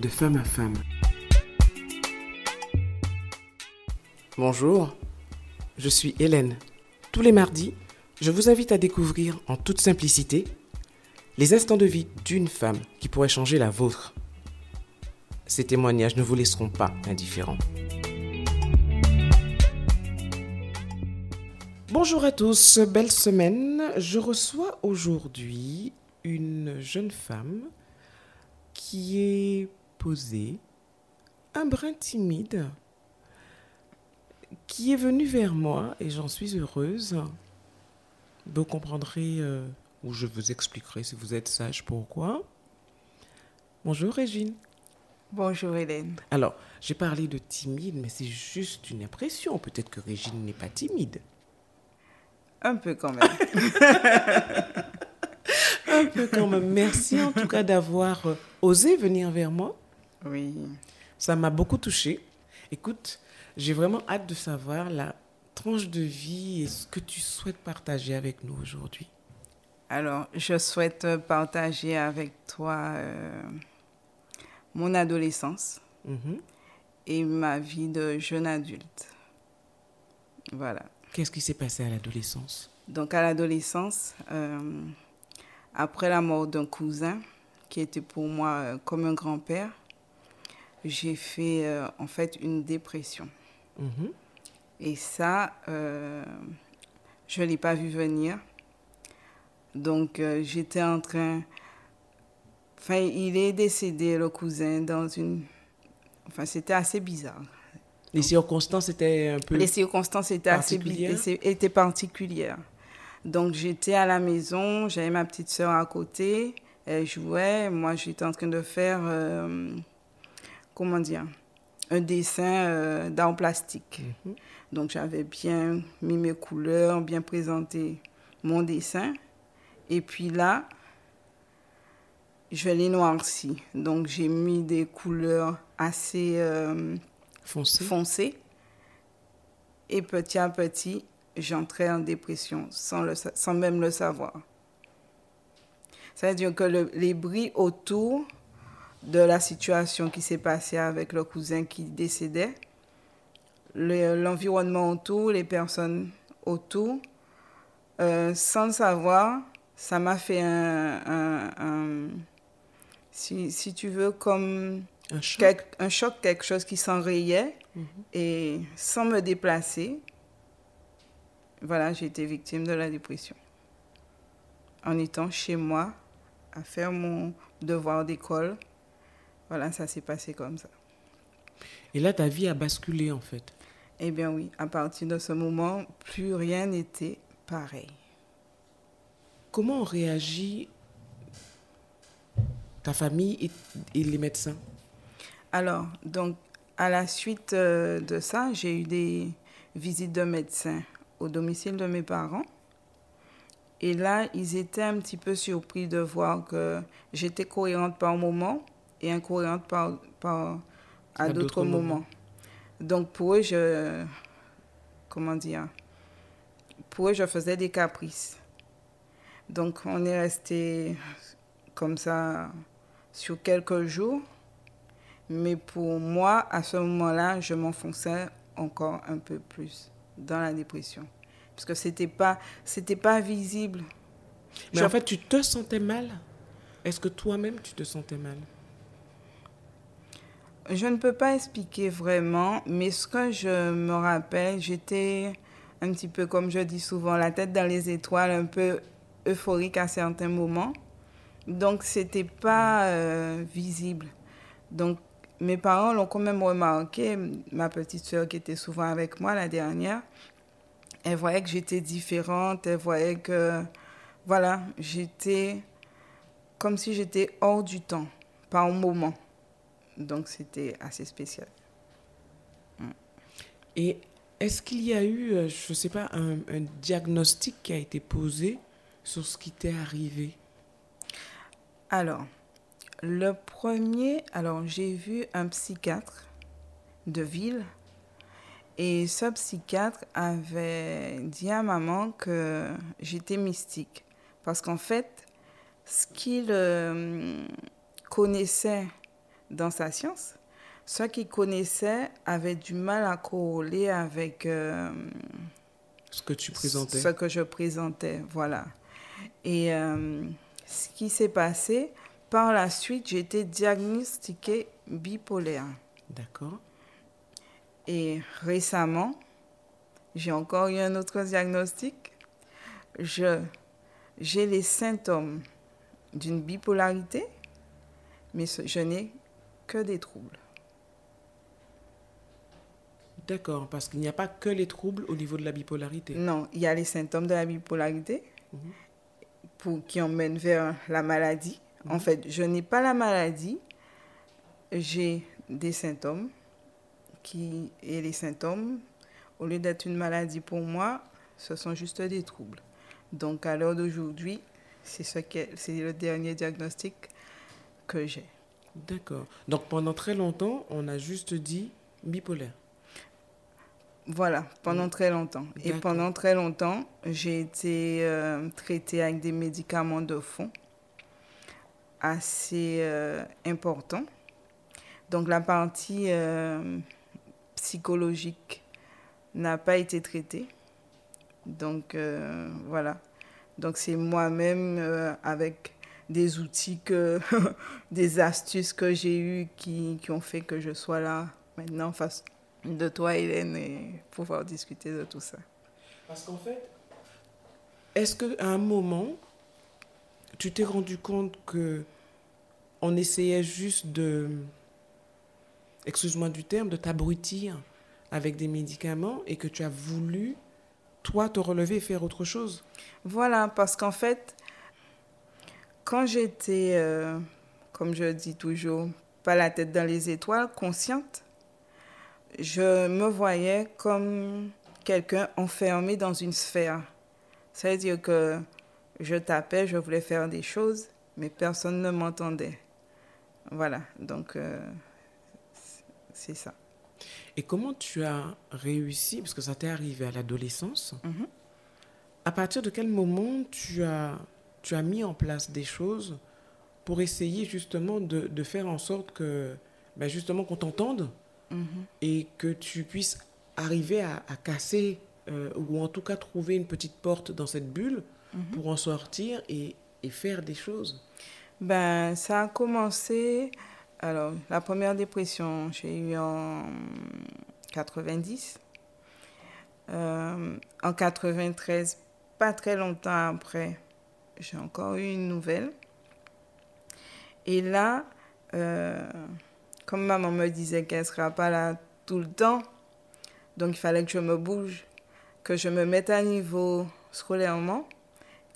de femme à femme. Bonjour, je suis Hélène. Tous les mardis, je vous invite à découvrir en toute simplicité les instants de vie d'une femme qui pourrait changer la vôtre. Ces témoignages ne vous laisseront pas indifférents. Bonjour à tous, belle semaine. Je reçois aujourd'hui une jeune femme qui est posée, un brin timide, qui est venue vers moi et j'en suis heureuse. Vous comprendrez euh, ou je vous expliquerai si vous êtes sage pourquoi. Bonjour Régine. Bonjour Hélène. Alors, j'ai parlé de timide, mais c'est juste une impression. Peut-être que Régine n'est pas timide. Un peu quand même. Un peu quand même. Merci en tout cas d'avoir euh, osé venir vers moi. Oui. Ça m'a beaucoup touchée. Écoute, j'ai vraiment hâte de savoir la tranche de vie et ce que tu souhaites partager avec nous aujourd'hui. Alors, je souhaite partager avec toi euh, mon adolescence Mhm. et ma vie de jeune adulte. Voilà. Qu'est-ce qui s'est passé à l'adolescence? Donc, à l'adolescence, euh, après la mort d'un cousin, qui était pour moi euh, comme un grand-père, j'ai fait euh, en fait une dépression. Mhm. Et ça, euh, je ne l'ai pas vu venir. Donc, euh, j'étais en train... Enfin, il est décédé, le cousin, dans une... Enfin, c'était assez bizarre. Les circonstances étaient un peu... Les circonstances étaient assez Particulières? étaient- étaient particulières. Donc, j'étais à la maison, j'avais ma petite sœur à côté, elle jouait, moi, j'étais en train de faire, comment dire, un dessin euh, d'art plastique. Mhm. Donc, j'avais bien mis mes couleurs, bien présenté mon dessin. Et puis là, je l'ai noirci. Donc, j'ai mis des couleurs assez euh, Foncé. foncées. Et petit à petit, j'entrais en dépression sans, le, sa- sans même le savoir. C'est-à-dire que le- les bruits autour de la situation qui s'est passée avec le cousin qui décédait, le- l'environnement autour, les personnes autour, euh, sans le savoir, ça m'a fait un, un- un- si, si tu veux, comme Un choc. quelque- un choc, quelque chose qui s'enrayait. Mhm. Et sans me déplacer, voilà, j'ai été victime de la dépression. En étant chez moi, à faire mon devoir d'école, voilà, ça s'est passé comme ça. Et là, ta vie a basculé en fait. Eh bien oui, à partir de ce moment, plus rien n'était pareil. Comment ont réagi ta famille et, et les médecins? Alors, donc, à la suite euh, de ça, j'ai eu des visites de médecins au domicile de mes parents. Et là, ils étaient un petit peu surpris de voir que j'étais cohérente par moment et incohérente par, par, à, À d'autres moments. moments. Donc, pour eux, je. Comment dire Pour eux, je faisais des caprices. Donc, on est resté comme ça sur quelques jours. Mais pour moi, à ce moment-là, je m'enfonçais encore un peu plus dans la dépression. Parce que ce n'était pas, c'était pas visible. Mais en fait, tu te sentais mal? Est-ce que toi-même, tu te sentais mal? Je ne peux pas expliquer vraiment, mais ce que je me rappelle, j'étais un petit peu, comme je dis souvent, la tête dans les étoiles, un peu euphorique à certains moments. Donc, c'était pas euh, visible. Donc, mes parents l'ont quand même remarqué. Ma petite soeur qui était souvent avec moi, la dernière, elle voyait que j'étais différente. Elle voyait que, voilà, j'étais comme si j'étais hors du temps, par moment. Donc, c'était assez spécial. Et est-ce qu'il y a eu, euh, je ne sais pas, un, un diagnostic qui a été posé sur ce qui t'est arrivé? Alors, le premier, alors j'ai vu un psychiatre de ville et ce psychiatre avait dit à maman que j'étais mystique. Parce qu'en fait, ce qu'il euh, connaissait dans sa science. Ceux qui connaissaient avaient du mal à corroler avec euh, ce que tu présentais. Ce que je présentais, voilà. Et euh, ce qui s'est passé, par la suite, j'ai été diagnostiquée bipolaire. D'accord. Et récemment, j'ai encore eu un autre diagnostic. Je, j'ai les symptômes d'une bipolarité, mais je n'ai que des troubles. D'accord, parce qu'il n'y a pas que les troubles au niveau de la bipolarité. Non, il y a les symptômes de la bipolarité mhm. pour, qui emmènent vers la maladie. En mhm. fait, je n'ai pas la maladie, j'ai des symptômes qui, et les symptômes, au lieu d'être une maladie pour moi, ce sont juste des troubles. Donc à l'heure d'aujourd'hui, c'est ce c'est le dernier diagnostic que j'ai. D'accord. Donc pendant très longtemps, on a juste dit bipolaire. Voilà, pendant mm. très longtemps. Et pendant très longtemps, j'ai été euh, traitée avec des médicaments de fond assez euh, importants. Donc la partie euh, psychologique n'a pas été traitée. Donc voilà. Donc c'est moi-même avec des outils, que des astuces que j'ai eues qui, qui ont fait que je sois là maintenant face de toi, Hélène, et pouvoir discuter de tout ça. Parce qu'en fait, est-ce qu'à un moment, tu t'es rendu compte que on essayait juste de, excuse-moi du terme, de t'abrutir avec des médicaments et que tu as voulu, toi, te relever et faire autre chose? Voilà, parce qu'en fait, quand j'étais, euh, comme je dis toujours, pas la tête dans les étoiles, consciente, je me voyais comme quelqu'un enfermé dans une sphère. C'est-à-dire que je tapais, je voulais faire des choses, mais personne ne m'entendait. Voilà, donc euh, c'est ça. Et comment tu as réussi, parce que ça t'est arrivé à l'adolescence, mhm. à partir de quel moment tu as, tu as mis en place des choses pour essayer justement de, de faire en sorte que, ben justement, qu'on t'entende Mhm. et que tu puisses arriver à, casser euh, ou en tout cas trouver une petite porte dans cette bulle mhm. pour en sortir et, et, faire des choses Ben, ça a commencé. Alors, la première dépression, j'ai eu en 90. Euh, en 93, pas très longtemps après, j'ai encore eu une nouvelle. Et là, euh, comme maman me disait qu'elle ne sera pas là tout le temps, donc il fallait que je me bouge, que je me mette à niveau scolairement,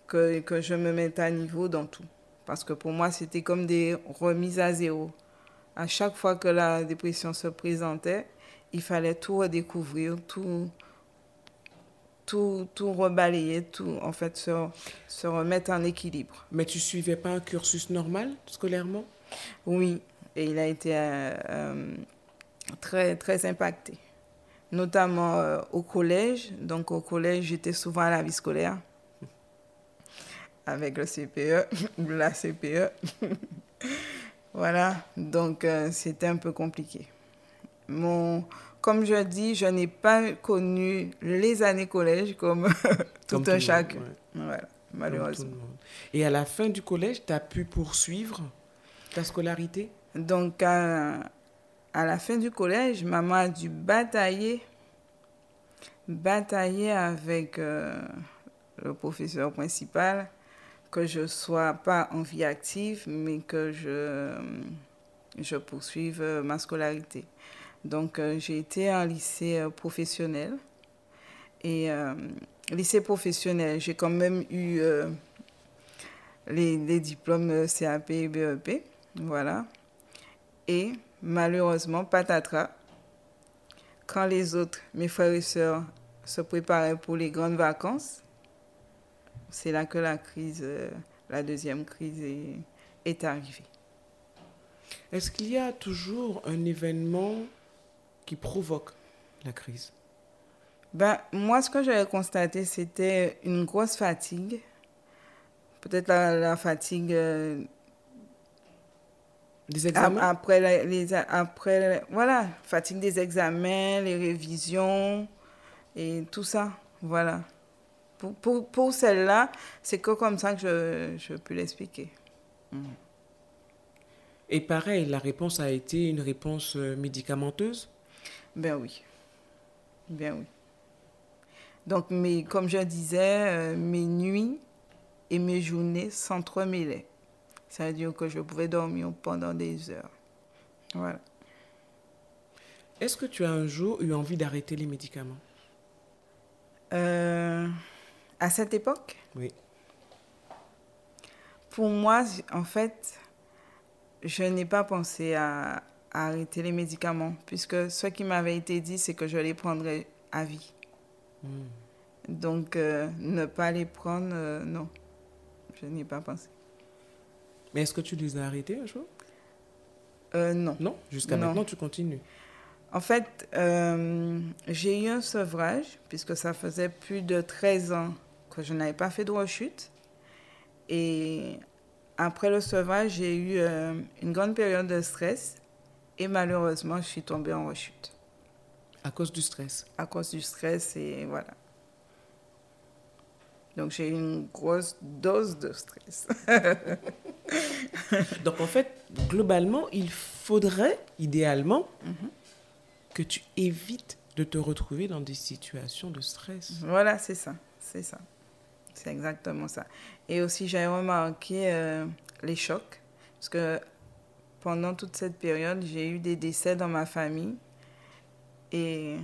que, que je me mette à niveau dans tout. Parce que pour moi, c'était comme des remises à zéro. À chaque fois que la dépression se présentait, il fallait tout redécouvrir, tout, tout, tout rebalayer, tout, en fait, se, se remettre en équilibre. Mais tu suivais pas un cursus normal scolairement? Oui, et il a été euh, euh, très, très impacté, notamment euh, au collège. Donc au collège, j'étais souvent à la vie scolaire avec le CPE ou la CPE. voilà, donc c'était un peu compliqué. Mon, comme je dis, je n'ai pas connu les années collège comme, tout un chacun. Voilà, malheureusement. Et à la fin du collège, tu as pu poursuivre ta scolarité? Donc, à, la fin du collège, maman a dû batailler, batailler avec euh, le professeur principal que je ne sois pas en vie active, mais que je, je poursuive euh, ma scolarité. Donc, euh, j'ai été en lycée professionnel. Et lycée professionnel, j'ai quand même eu les, diplômes CAP et BEP. Voilà. Et malheureusement, patatras, quand les autres, mes frères et sœurs, se préparaient pour les grandes vacances, c'est là que la crise, euh, la deuxième crise est arrivée. Est-ce qu'il y a toujours un événement qui provoque la crise ben, Moi, ce que j'avais constaté, c'était une grosse fatigue. Peut-être la, fatigue euh, Des examens? après, les, après, voilà, fatigue des examens, les révisions et tout ça. Voilà. Pour, pour, pour celle-là, c'est que comme ça que je, je peux l'expliquer. Et pareil, la réponse a été une réponse euh, médicamenteuse? Ben oui. Ben oui. Donc, mes, comme je disais, euh, mes nuits et mes journées s'entremêlaient. Ça veut dire que je pouvais dormir pendant des heures. Voilà. Est-ce que tu as un jour eu envie d'arrêter les médicaments? Euh, À cette époque? Oui. Pour moi, en fait, je n'ai pas pensé à, arrêter les médicaments, puisque ce qui m'avait été dit, c'est que je les prendrais à vie. Hmm. Donc, euh, ne pas les prendre, euh, non, je n'y ai pas pensé. Mais est-ce que tu les as arrêtés un jour? Euh, Non. Non, jusqu'à maintenant, tu continues? En fait, j'ai eu un sevrage, puisque ça faisait plus de 13 ans que je n'avais pas fait de rechute. Et après le sevrage, j'ai eu une grande période de stress et malheureusement, je suis tombée en rechute. À cause du stress À cause du stress et voilà. Donc j'ai eu une grosse dose de stress. Donc en fait, globalement, il faudrait, idéalement, mhm. que tu évites de te retrouver dans des situations de stress. Voilà, c'est ça, c'est ça. C'est exactement ça. Et aussi, j'ai remarqué euh, les chocs, parce que pendant toute cette période, j'ai eu des décès dans ma famille. Et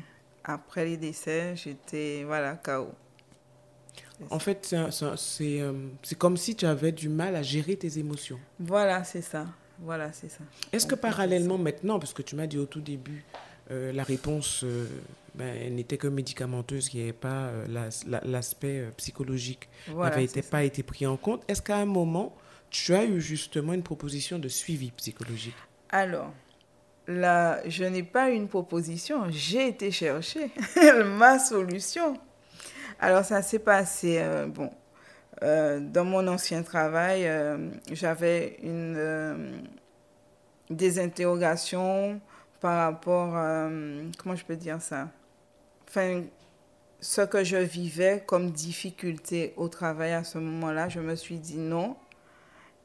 après les décès, j'étais, voilà, KO. En fait, euh, c'est comme si tu avais du mal à gérer tes émotions. Voilà, c'est ça. Voilà, c'est ça. Est-ce que parallèlement maintenant, parce que tu m'as dit au tout début, euh, la réponse ben, n'était que médicamenteuse, qui n'avait pas euh, l'aspect euh, psychologique, n'avait pas été pris en compte. Est-ce qu'à un moment, tu as eu justement une proposition de suivi psychologique. Alors, là, je n'ai pas eu une proposition, j'ai été chercher ma solution. Alors, ça s'est passé, bon, dans mon ancien travail, j'avais une, des interrogations par rapport, comment je peux dire ça? Enfin, ce que je vivais comme difficulté au travail à ce moment-là, je me suis dit non,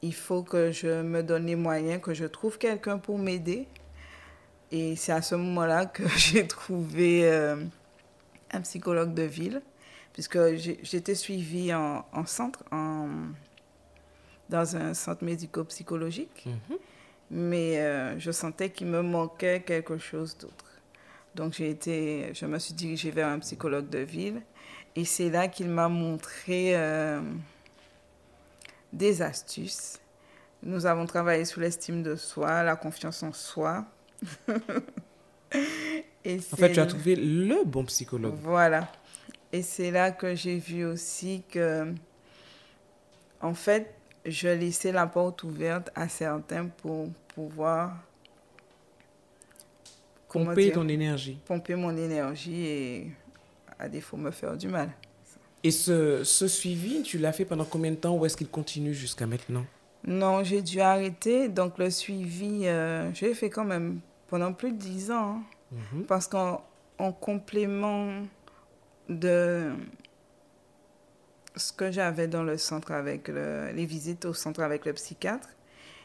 il faut que je me donne les moyens, que je trouve quelqu'un pour m'aider. Et c'est à ce moment-là que j'ai trouvé euh, un psychologue de ville, puisque j'étais suivie en, centre, en, dans un centre médico-psychologique, mhm. mais euh, je sentais qu'il me manquait quelque chose d'autre. Donc, j'ai été, je me suis dirigée vers un psychologue de ville et c'est là qu'il m'a montré euh, des astuces. Nous avons travaillé sur l'estime de soi, la confiance en soi. et en fait, tu as trouvé le bon psychologue. Voilà. Et c'est là que j'ai vu aussi que, en fait, je laissais la porte ouverte à certains pour pouvoir Pomper ton énergie. Pomper mon énergie et à défaut me faire du mal. Et ce, ce suivi, tu l'as fait pendant combien de temps ou est-ce qu'il continue jusqu'à maintenant? Non, j'ai dû arrêter. Donc le suivi, euh, j'ai fait quand même pendant plus de dix ans. Hein. Mhm. Parce qu'en en complément de ce que j'avais dans le centre avec les visites au centre avec le psychiatre,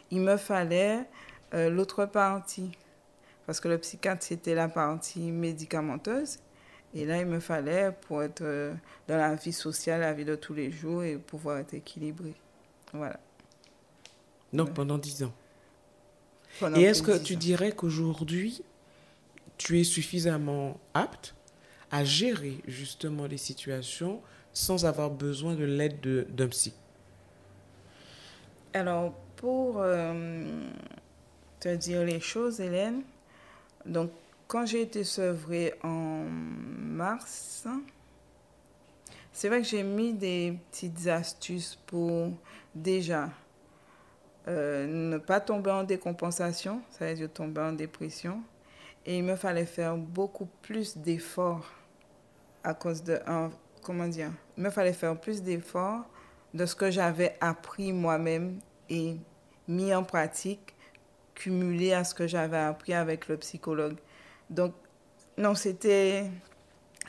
il me fallait euh, l'autre partie parce que le psychiatre, c'était la partie médicamenteuse. Et là, il me fallait pour être euh, dans la vie sociale, la vie de tous les jours et pouvoir être équilibré. Voilà. Donc pendant dix ans. et est-ce que tu dirais qu'aujourd'hui, tu es suffisamment apte à gérer justement les situations sans avoir besoin de l'aide d'un psy? Alors, pour euh, te dire les choses, Hélène, donc, quand j'ai été sevrée en mars, c'est vrai que j'ai mis des petites astuces pour déjà euh, ne pas tomber en décompensation, ça veut dire tomber en dépression. Et il me fallait faire beaucoup plus d'efforts à cause de... comment dire Il me fallait faire plus d'efforts de ce que j'avais appris moi-même et mis en pratique cumulé à ce que j'avais appris avec le psychologue. Donc, non, c'était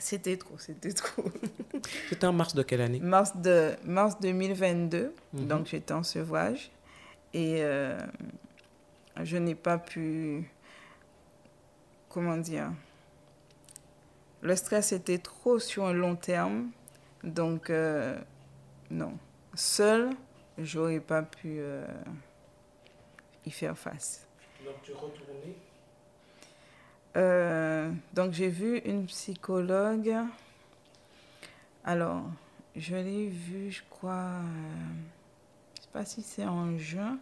c'était trop, c'était trop. C'était en mars de quelle année? Mars, de, mars 2022. Mhm. Donc, j'étais en sevrage. Et euh, je n'ai pas pu. Comment dire Le stress était trop sur un long terme. Donc, euh, non. Seul, j'aurais pas pu euh, y faire face. Donc, tu retournais euh, donc j'ai vu une psychologue. Alors, je l'ai vue, je crois, euh, je ne sais pas si c'est en juin.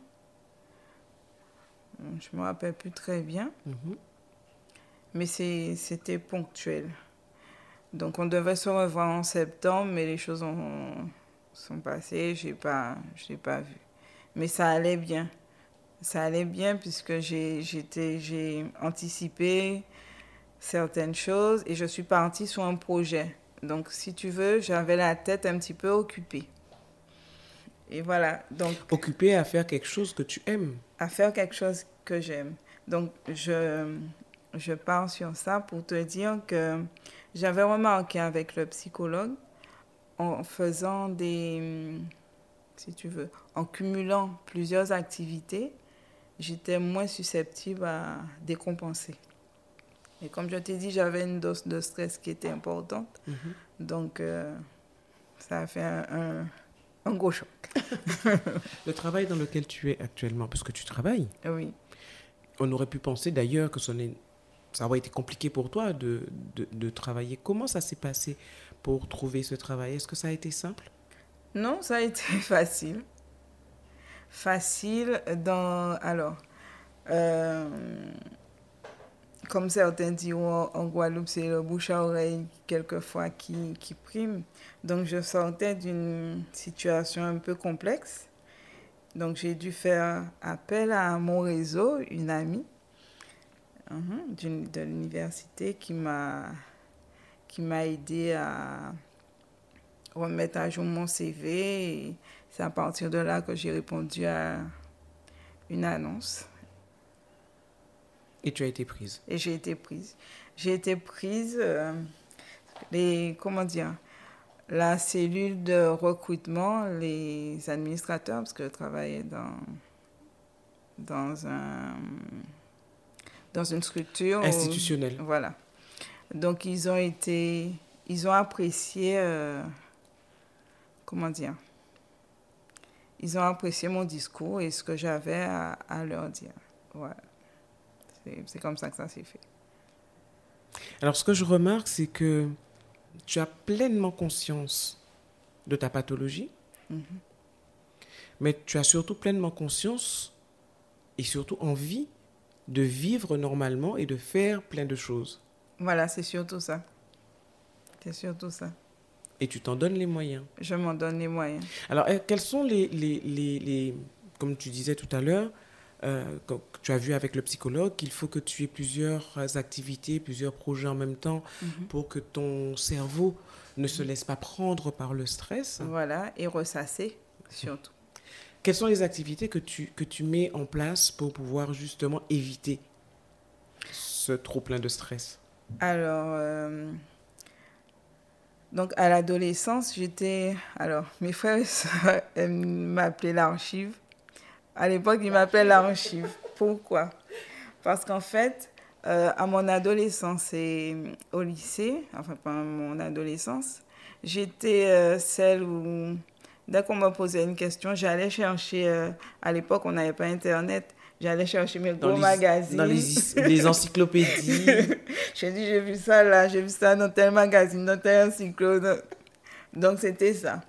Je me rappelle plus très bien. Mhm. Mais c'était ponctuel. Donc on devait se revoir en septembre, mais les choses ont, sont passées, je n'ai pas, pas vu. Mais ça allait bien ça allait bien puisque j'ai anticipé certaines choses et je suis partie sur un projet. Donc, si tu veux, j'avais la tête un petit peu occupée. Et voilà. Donc, occupée à faire quelque chose que tu aimes. À faire quelque chose que j'aime. Donc, je, je pars sur ça pour te dire que j'avais remarqué avec le psychologue, en faisant des, si tu veux, en cumulant plusieurs activités, j'étais moins susceptible à décompenser. Et comme je t'ai dit, j'avais une dose de stress qui était importante. Mhm. Donc, euh, ça a fait un, un, gros choc. le travail dans lequel tu es actuellement, parce que tu travailles. Oui. On aurait pu penser d'ailleurs que ça aurait été compliqué pour toi de, de, de travailler. Comment ça s'est passé pour trouver ce travail? Est-ce que ça a été simple? Non, ça a été facile facile dans... Alors, euh, comme certains diront en Guadeloupe, c'est le bouche à oreille quelquefois qui, qui prime. Donc, je sortais d'une situation un peu complexe. Donc, j'ai dû faire appel à mon réseau, une amie uh-huh, de l'université qui m'a aidé à remettre à jour mon CV. C'est à partir de là que j'ai répondu à une annonce. Et tu as été prise? Et j'ai été prise. J'ai été prise, euh, les, comment dire, la cellule de recrutement, les administrateurs, parce que je travaillais dans, dans, un, dans une structure. Institutionnelle. voilà. Donc, ils ont été, ils ont apprécié, euh, comment dire, ils ont apprécié mon discours et ce que j'avais à, leur dire. Voilà. C'est comme ça que ça s'est fait. Alors, ce que je remarque, c'est que tu as pleinement conscience de ta pathologie, mhm. mais tu as surtout pleinement conscience et surtout envie de vivre normalement et de faire plein de choses. Voilà, c'est surtout ça. C'est surtout ça. Et tu t'en donnes les moyens. Je m'en donne les moyens. Alors, euh, quels sont les, les, les, les comme tu disais tout à l'heure, euh, tu as vu avec le psychologue qu'il faut que tu aies plusieurs activités, plusieurs projets en même temps mhm. pour que ton cerveau ne se laisse pas prendre par le stress. Voilà, et ressasser surtout. Quelles sont les activités que tu, que tu mets en place pour pouvoir justement éviter ce trop plein de stress? Alors, euh, donc, à l'adolescence, j'étais. Alors, mes frères m'appelaient l'archive. À l'époque, ils m'appelaient l'archive. Pourquoi? Parce qu'en fait, euh, à mon adolescence et au lycée, enfin, pas mon adolescence, j'étais euh, celle où, dès qu'on me posait une question, j'allais chercher. Euh, à l'époque, on n'avait pas Internet. J'allais chercher mes gros magazines. Dans les, encyclopédies. j'ai dit, j'ai vu ça là, j'ai vu ça dans tel magazine, dans tel encyclo. Donc, c'était ça.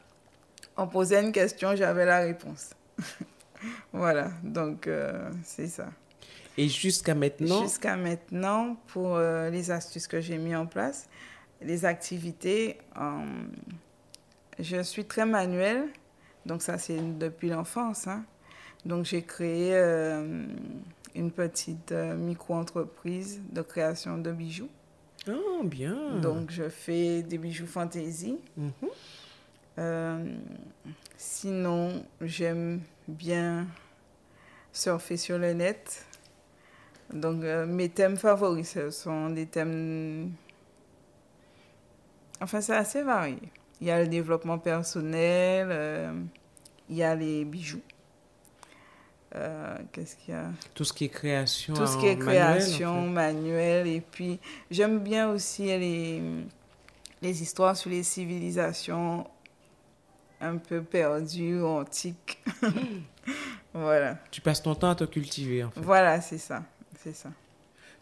On posait une question, j'avais la réponse. voilà, donc euh, c'est ça. Et jusqu'à maintenant? Jusqu'à maintenant, pour euh, les astuces que j'ai mis en place, les activités, euh, je suis très manuelle. Donc, ça, c'est depuis l'enfance. Hein. Donc j'ai créé euh, une petite euh, micro-entreprise de création de bijoux. Oh, bien. Donc je fais des bijoux fantaisie. Mhm. Euh, sinon, j'aime bien surfer sur le net. Donc, mes thèmes favoris, ce sont des thèmes. Enfin, c'est assez varié. Il y a le développement personnel, euh, il y a les bijoux. Euh, Qu'est-ce qu'il y a? Tout ce qui est création. Tout ce qui est création, manuel. Et puis, j'aime bien aussi les, les histoires sur les civilisations un peu perdues, antiques. voilà. Tu passes ton temps à te cultiver, en fait. Voilà, c'est ça. C'est ça.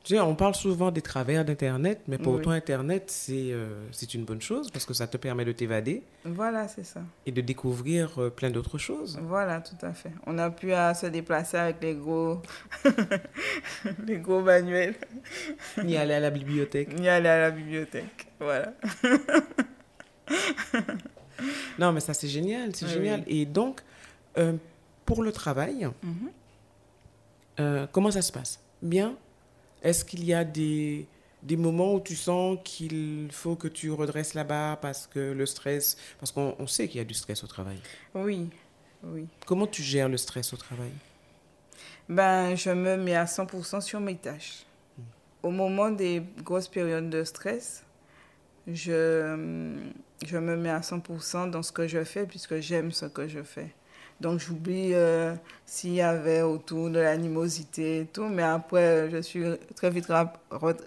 Tu sais, on parle souvent des travers d'Internet, mais pour toi, Internet, c'est euh, c'est une bonne chose parce que ça te permet de t'évader. Voilà, c'est ça. Et de découvrir euh, plein d'autres choses. Voilà, tout à fait. On a pu à se déplacer avec les gros, les gros manuels. Ni aller à la bibliothèque. Ni aller à la bibliothèque. Voilà. non, mais ça, c'est génial. C'est génial. Et donc, euh, pour le travail, mhm. comment ça se passe? Bien est-ce qu'il y a des, des moments où tu sens qu'il faut que tu redresses la barre parce que le stress, parce qu'on sait qu'il y a du stress au travail? Oui, oui. Comment tu gères le stress au travail? Ben, je me mets à 100% sur mes tâches. Au moment des grosses périodes de stress, je, je me mets à 100% dans ce que je fais puisque j'aime ce que je fais. Donc j'oublie euh, s'il y avait autour de l'animosité et tout, mais après je suis très vite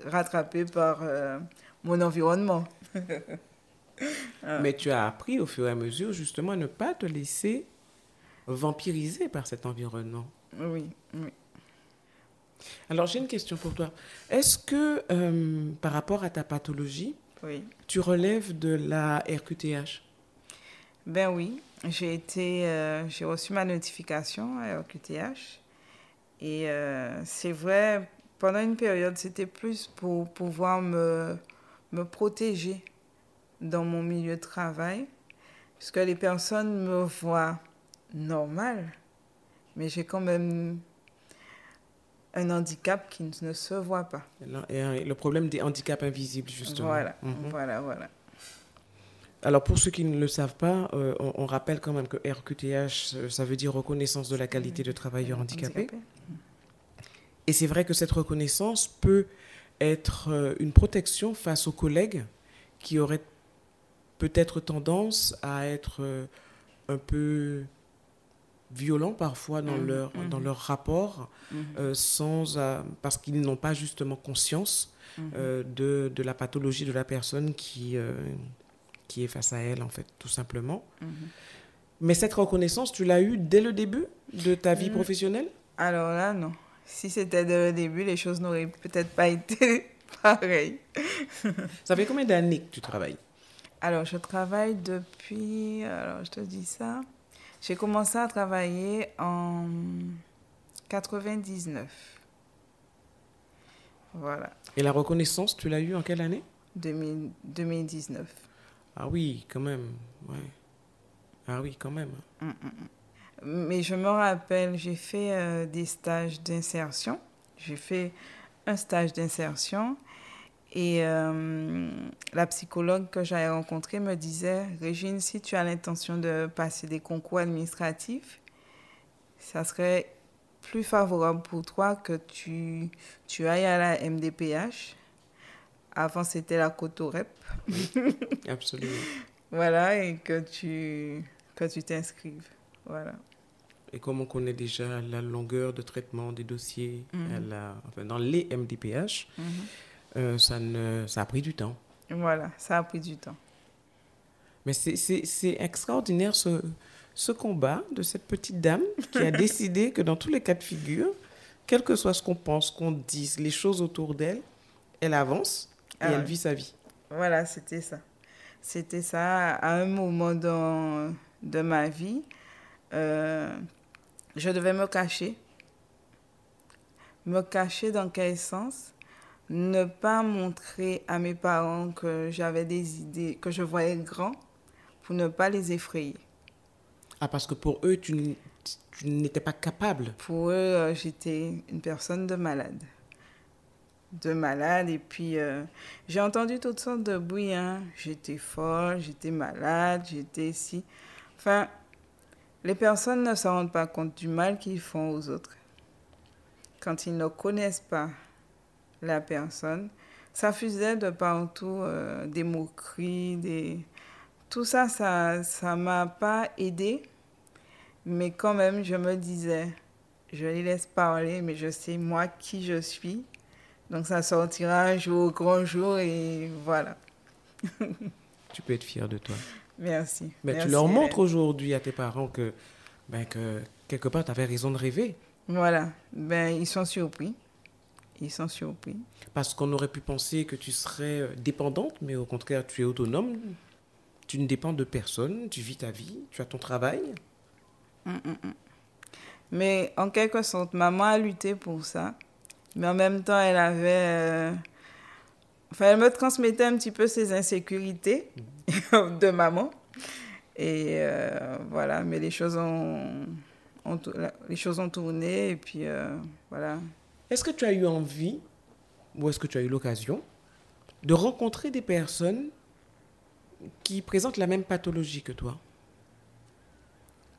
rattrapée par euh, mon environnement. mais tu as appris au fur et à mesure justement à ne pas te laisser vampiriser par cet environnement. Oui, oui. Alors j'ai une question pour toi. Est-ce que euh, par rapport à ta pathologie, oui. tu relèves de la RQTH Ben oui, j'ai été, euh, j'ai reçu ma notification à RQTH. Et euh, c'est vrai, pendant une période, c'était plus pour pouvoir me, me protéger dans mon milieu de travail, puisque les personnes me voient normal, mais j'ai quand même un handicap qui ne se voit pas. Et le problème des handicaps invisibles, justement. Voilà, mhm. voilà, voilà. Alors pour ceux qui ne le savent pas, euh, on, rappelle quand même que RQTH, euh, ça veut dire reconnaissance de la qualité de travailleur handicapé. Et c'est vrai que cette reconnaissance peut être euh, une protection face aux collègues qui auraient peut-être tendance à être un peu violents parfois dans, mmh, leur, mmh. dans leur rapport, mmh. sans, parce qu'ils n'ont pas justement conscience de, de, la pathologie de la personne qui qui est face à elle, en fait, tout simplement. Mhm. Mais cette reconnaissance, tu l'as eue dès le début de ta vie mm. professionnelle? Alors là, non. Si c'était dès le début, les choses n'auraient peut-être pas été pareilles. ça fait combien d'années que tu travailles? Alors, je travaille depuis... Alors, je te dis ça. J'ai commencé à travailler en 99. Voilà. Et la reconnaissance, tu l'as eue en quelle année? 2019. Ah oui, quand même. Ouais. Ah oui, quand même. Mm, mm, mm. Mais je me rappelle, j'ai fait euh, des stages d'insertion. J'ai fait un stage d'insertion et euh, la psychologue que j'avais rencontrée me disait, Régine, si tu as l'intention de passer des concours administratifs, ça serait plus favorable pour toi que tu, tu ailles à la MDPH avant, c'était la Cotorep. Absolument. voilà, et que tu que tu t'inscrives. Voilà. Et comme on connaît déjà la longueur de traitement des dossiers mhm. enfin, dans les MDPH, mhm. euh, ça, ne, ça a pris du temps. Voilà, ça a pris du temps. Mais c'est extraordinaire ce, ce combat de cette petite dame qui a décidé que dans tous les cas de figure, quel que soit ce qu'on pense, qu'on dise, les choses autour d'elle, elle avance et elle vit sa vie. Voilà, c'était ça. C'était ça. À un moment dans, de ma vie, euh, je devais me cacher. Me cacher dans quel sens? Ne pas montrer à mes parents que j'avais des idées, que je voyais grand, pour ne pas les effrayer. Ah, parce que pour eux, tu n'étais pas capable Pour eux, euh, j'étais une personne de malade de malade. Et puis, euh, j'ai entendu toutes sortes de bruits. Hein. J'étais folle, j'étais malade, j'étais ici. Enfin, les personnes ne se rendent pas compte du mal qu'ils font aux autres. quand ils ne connaissent pas la personne, ça fusait de partout, euh, des moqueries, des... Tout ça, ça ne m'a pas aidé. Mais quand même, je me disais, je les laisse parler, mais je sais moi qui je suis. Donc ça sortira un jour au grand jour et voilà. tu peux être fier de toi. Merci. Mais tu leur montres aujourd'hui à tes parents que, ben, que quelque part, tu avais raison de rêver. Voilà. Ben, ils sont surpris. Ils sont surpris. Parce qu'on aurait pu penser que tu serais euh, dépendante, mais au contraire, tu es autonome. Tu ne dépends de personne, tu vis ta vie, tu as ton travail. Hum, hum, hum. Mais en quelque sorte, maman a lutté pour ça. Mais en même temps, elle avait... Euh, enfin, elle me transmettait un petit peu ses insécurités de maman. Et euh, voilà, mais les choses ont, les choses ont tourné et puis euh, voilà. Est-ce que tu as eu envie, ou est-ce que tu as eu l'occasion, de rencontrer des personnes qui présentent la même pathologie que toi?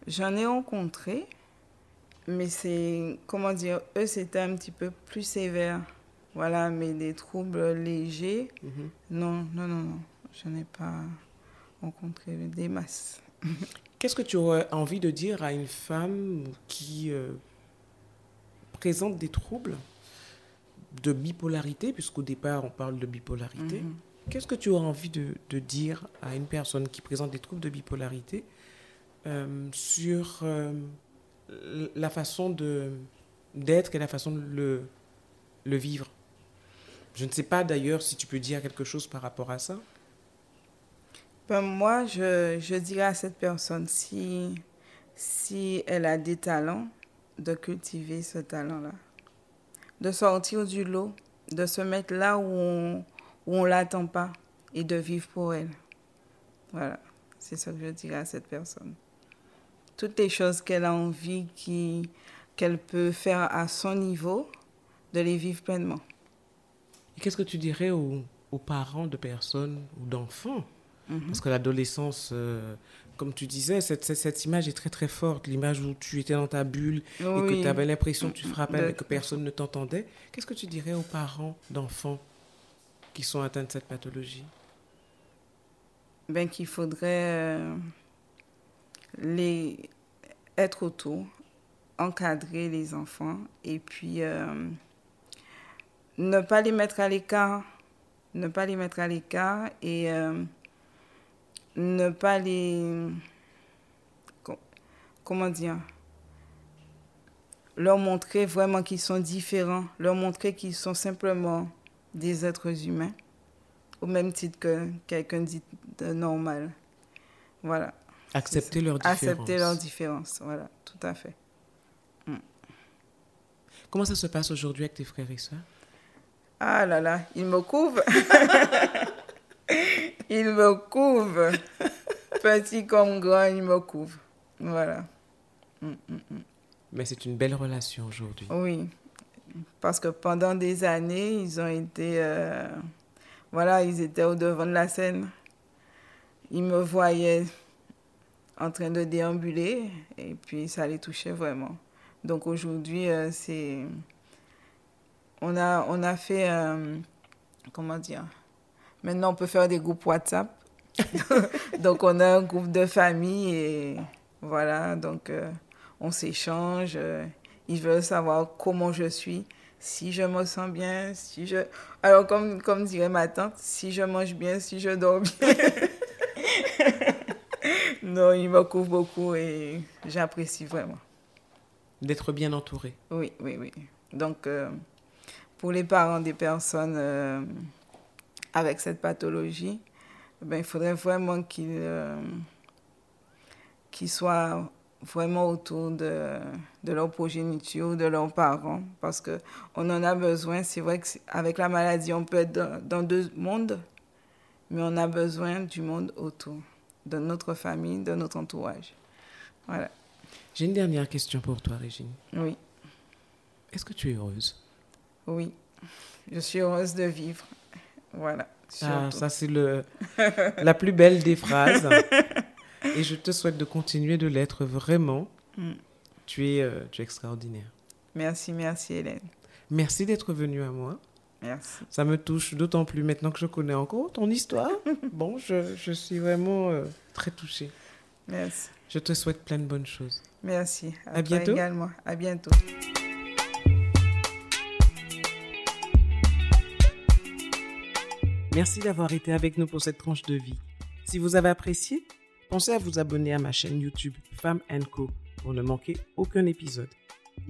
J'en ai rencontré, mais c'est, comment dire, eux, c'était un petit peu plus sévère. Voilà, mais des troubles légers, mhm. non, non, non, non, je n'ai pas rencontré des masses. Qu'est-ce que tu aurais envie de dire à une femme qui euh, présente des troubles de bipolarité, puisqu'au départ on parle de bipolarité? Mhm. Qu'est-ce que tu aurais envie de, de, dire à une personne qui présente des troubles de bipolarité euh, sur euh, la façon de d'être et la façon de le, le vivre Je ne sais pas d'ailleurs si tu peux dire quelque chose par rapport à ça. Ben, moi, je, je, dirais à cette personne, si, si elle a des talents, de cultiver ce talent-là. De sortir du lot, de se mettre là où on où on l'attend pas et de vivre pour elle. Voilà, c'est ce que je dirais à cette personne. Toutes les choses qu'elle a envie, qu'elle peut faire à son niveau, de les vivre pleinement. Et qu'est-ce que tu dirais aux, aux parents de personnes ou d'enfants? Mhm. Parce que l'adolescence, euh, comme tu disais, cette, cette, image est très très forte. L'image où tu étais dans ta bulle et que tu avais l'impression que tu frappais mais que personne ne t'entendait. Qu'est-ce que tu dirais aux parents d'enfants qui sont atteints de cette pathologie? Ben, Qu'il faudrait euh, les être autour, encadrer les enfants et puis euh, ne pas les mettre à l'écart. Ne pas les mettre à l'écart et ne pas les... Comment dire Leur montrer vraiment qu'ils sont différents, leur montrer qu'ils sont simplement des êtres humains, au même titre que quelqu'un dit de normal. Voilà. Accepter leur différence. Accepter leur différence, voilà, tout à fait. Mm. Comment ça se passe aujourd'hui avec tes frères et sœurs? Ah là là, ils me couvrent. il me couvre. Petit comme grand, il me couvre. Voilà. Mm, mm. Mais c'est une belle relation aujourd'hui. Oui. Parce que pendant des années, ils ont été. Euh, voilà, ils étaient au devant de la scène. Ils me voyaient en train de déambuler et puis ça les touchait vraiment. Donc aujourd'hui, euh, c'est. On a, on a fait. Euh, comment dire Maintenant, on peut faire des groupes WhatsApp. donc, on a un groupe de famille et voilà, donc euh, on s'échange. Ils veulent savoir comment je suis, si je me sens bien, si je... Alors, comme, comme dirait ma tante, si je mange bien, si je dors bien. non, ils me couvrent beaucoup et j'apprécie vraiment. D'être bien entouré. Oui, oui, oui. Donc, euh, pour les parents des personnes avec cette pathologie, ben, il faudrait vraiment qu'ils euh, soient vraiment autour de, de leur progéniture, de leurs parents, parce qu'on en a besoin. C'est vrai qu'avec la maladie, on peut être dans, dans, deux mondes, mais on a besoin du monde autour, de notre famille, de notre entourage. Voilà. J'ai une dernière question pour toi, Régine. Oui. Est-ce que tu es heureuse? Oui, je suis heureuse de vivre. Voilà. Ah, ça, c'est le, la plus belle des phrases. Et je te souhaite de continuer de l'être vraiment. Mm. Tu, es, euh, tu es extraordinaire. Merci, merci Hélène. Merci d'être venue à moi. Merci. Ça me touche d'autant plus maintenant que je connais encore ton histoire. bon, je, je suis vraiment euh, très touchée. Merci. Je te souhaite plein de bonnes choses. Merci. À toi bientôt. également. À bientôt. Merci d'avoir été avec nous pour cette tranche de vie. Si vous avez apprécié, pensez à vous abonner à ma chaîne YouTube Femme Co pour ne manquer aucun épisode.